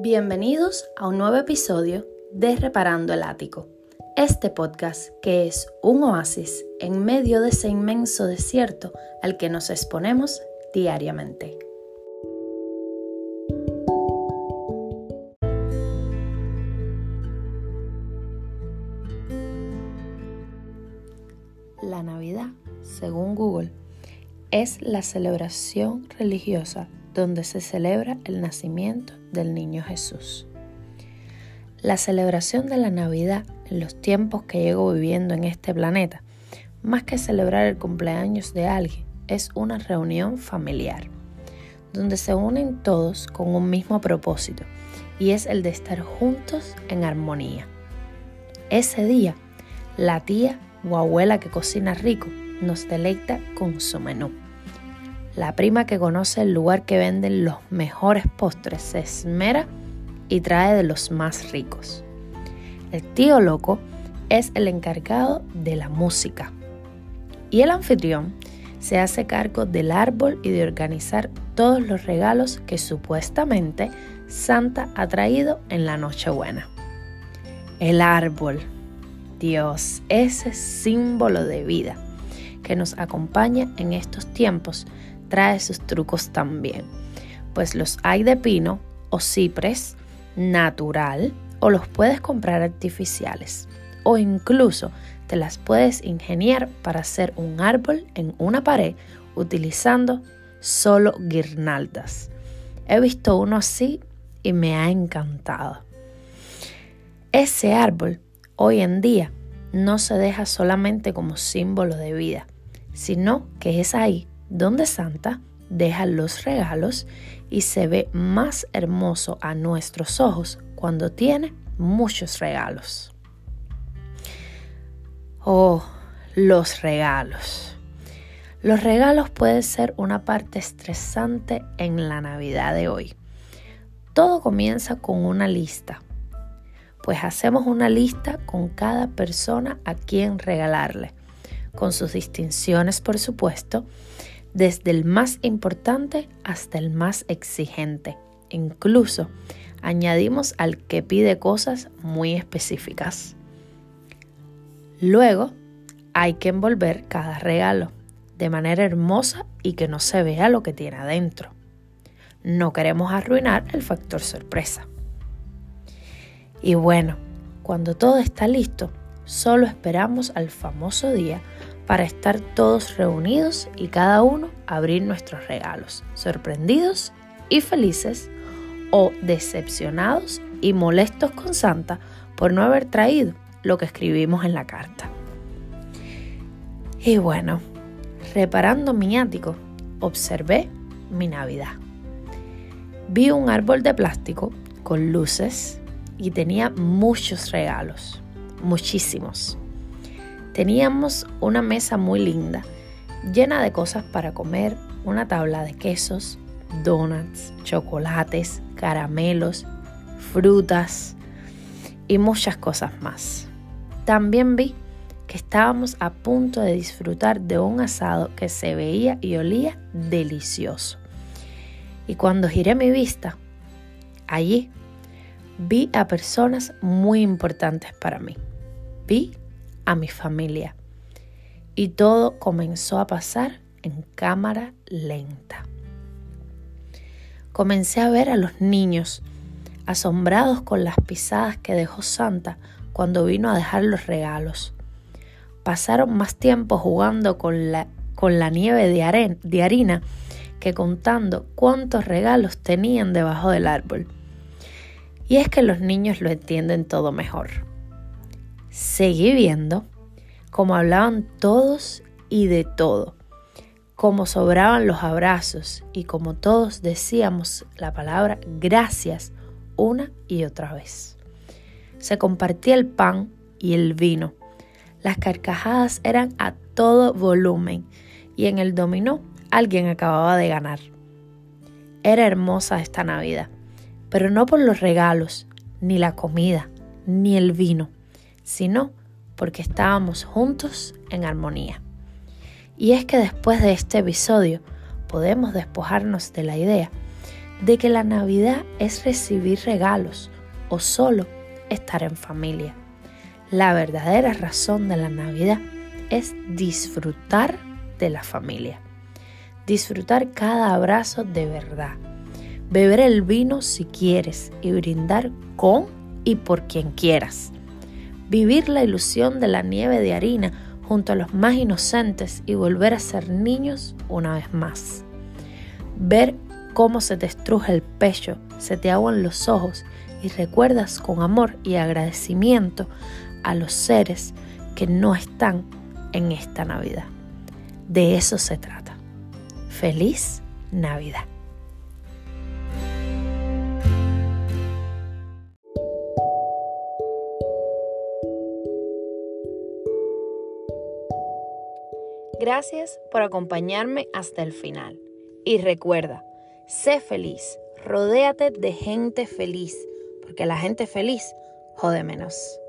Bienvenidos a un nuevo episodio de Reparando el Ático, este podcast que es un oasis en medio de ese inmenso desierto al que nos exponemos diariamente. La Navidad, según Google, es la celebración religiosa donde se celebra el nacimiento del niño Jesús. La celebración de la Navidad en los tiempos que llego viviendo en este planeta, más que celebrar el cumpleaños de alguien, es una reunión familiar, donde se unen todos con un mismo propósito, y es el de estar juntos en armonía. Ese día, la tía o abuela que cocina rico nos deleita con su menú la prima que conoce el lugar que venden los mejores postres se esmera y trae de los más ricos. El tío loco es el encargado de la música. Y el anfitrión se hace cargo del árbol y de organizar todos los regalos que supuestamente Santa ha traído en la Nochebuena. El árbol, Dios, ese símbolo de vida que nos acompaña en estos tiempos trae sus trucos también, pues los hay de pino o cipres natural o los puedes comprar artificiales o incluso te las puedes ingeniar para hacer un árbol en una pared utilizando solo guirnaldas. He visto uno así y me ha encantado. Ese árbol hoy en día no se deja solamente como símbolo de vida, sino que es ahí donde Santa deja los regalos y se ve más hermoso a nuestros ojos cuando tiene muchos regalos. Oh, los regalos. Los regalos pueden ser una parte estresante en la Navidad de hoy. Todo comienza con una lista, pues hacemos una lista con cada persona a quien regalarle, con sus distinciones por supuesto, desde el más importante hasta el más exigente. Incluso añadimos al que pide cosas muy específicas. Luego hay que envolver cada regalo de manera hermosa y que no se vea lo que tiene adentro. No queremos arruinar el factor sorpresa. Y bueno, cuando todo está listo, solo esperamos al famoso día para estar todos reunidos y cada uno abrir nuestros regalos, sorprendidos y felices o decepcionados y molestos con Santa por no haber traído lo que escribimos en la carta. Y bueno, reparando mi ático, observé mi Navidad. Vi un árbol de plástico con luces y tenía muchos regalos, muchísimos. Teníamos una mesa muy linda, llena de cosas para comer, una tabla de quesos, donuts, chocolates, caramelos, frutas y muchas cosas más. También vi que estábamos a punto de disfrutar de un asado que se veía y olía delicioso. Y cuando giré mi vista, allí vi a personas muy importantes para mí. Vi a mi familia. Y todo comenzó a pasar en cámara lenta. Comencé a ver a los niños asombrados con las pisadas que dejó Santa cuando vino a dejar los regalos. Pasaron más tiempo jugando con la, con la nieve de, de harina que contando cuántos regalos tenían debajo del árbol. Y es que los niños lo entienden todo mejor seguí viendo cómo hablaban todos y de todo, cómo sobraban los abrazos y como todos decíamos la palabra gracias una y otra vez. Se compartía el pan y el vino. Las carcajadas eran a todo volumen y en el dominó alguien acababa de ganar. Era hermosa esta Navidad, pero no por los regalos, ni la comida, ni el vino sino porque estábamos juntos en armonía. Y es que después de este episodio podemos despojarnos de la idea de que la Navidad es recibir regalos o solo estar en familia. La verdadera razón de la Navidad es disfrutar de la familia. Disfrutar cada abrazo de verdad. Beber el vino si quieres y brindar con y por quien quieras. Vivir la ilusión de la nieve de harina junto a los más inocentes y volver a ser niños una vez más. Ver cómo se te estruja el pecho, se te aguan los ojos y recuerdas con amor y agradecimiento a los seres que no están en esta Navidad. De eso se trata. Feliz Navidad. Gracias por acompañarme hasta el final. Y recuerda, sé feliz, rodéate de gente feliz, porque la gente feliz jode menos.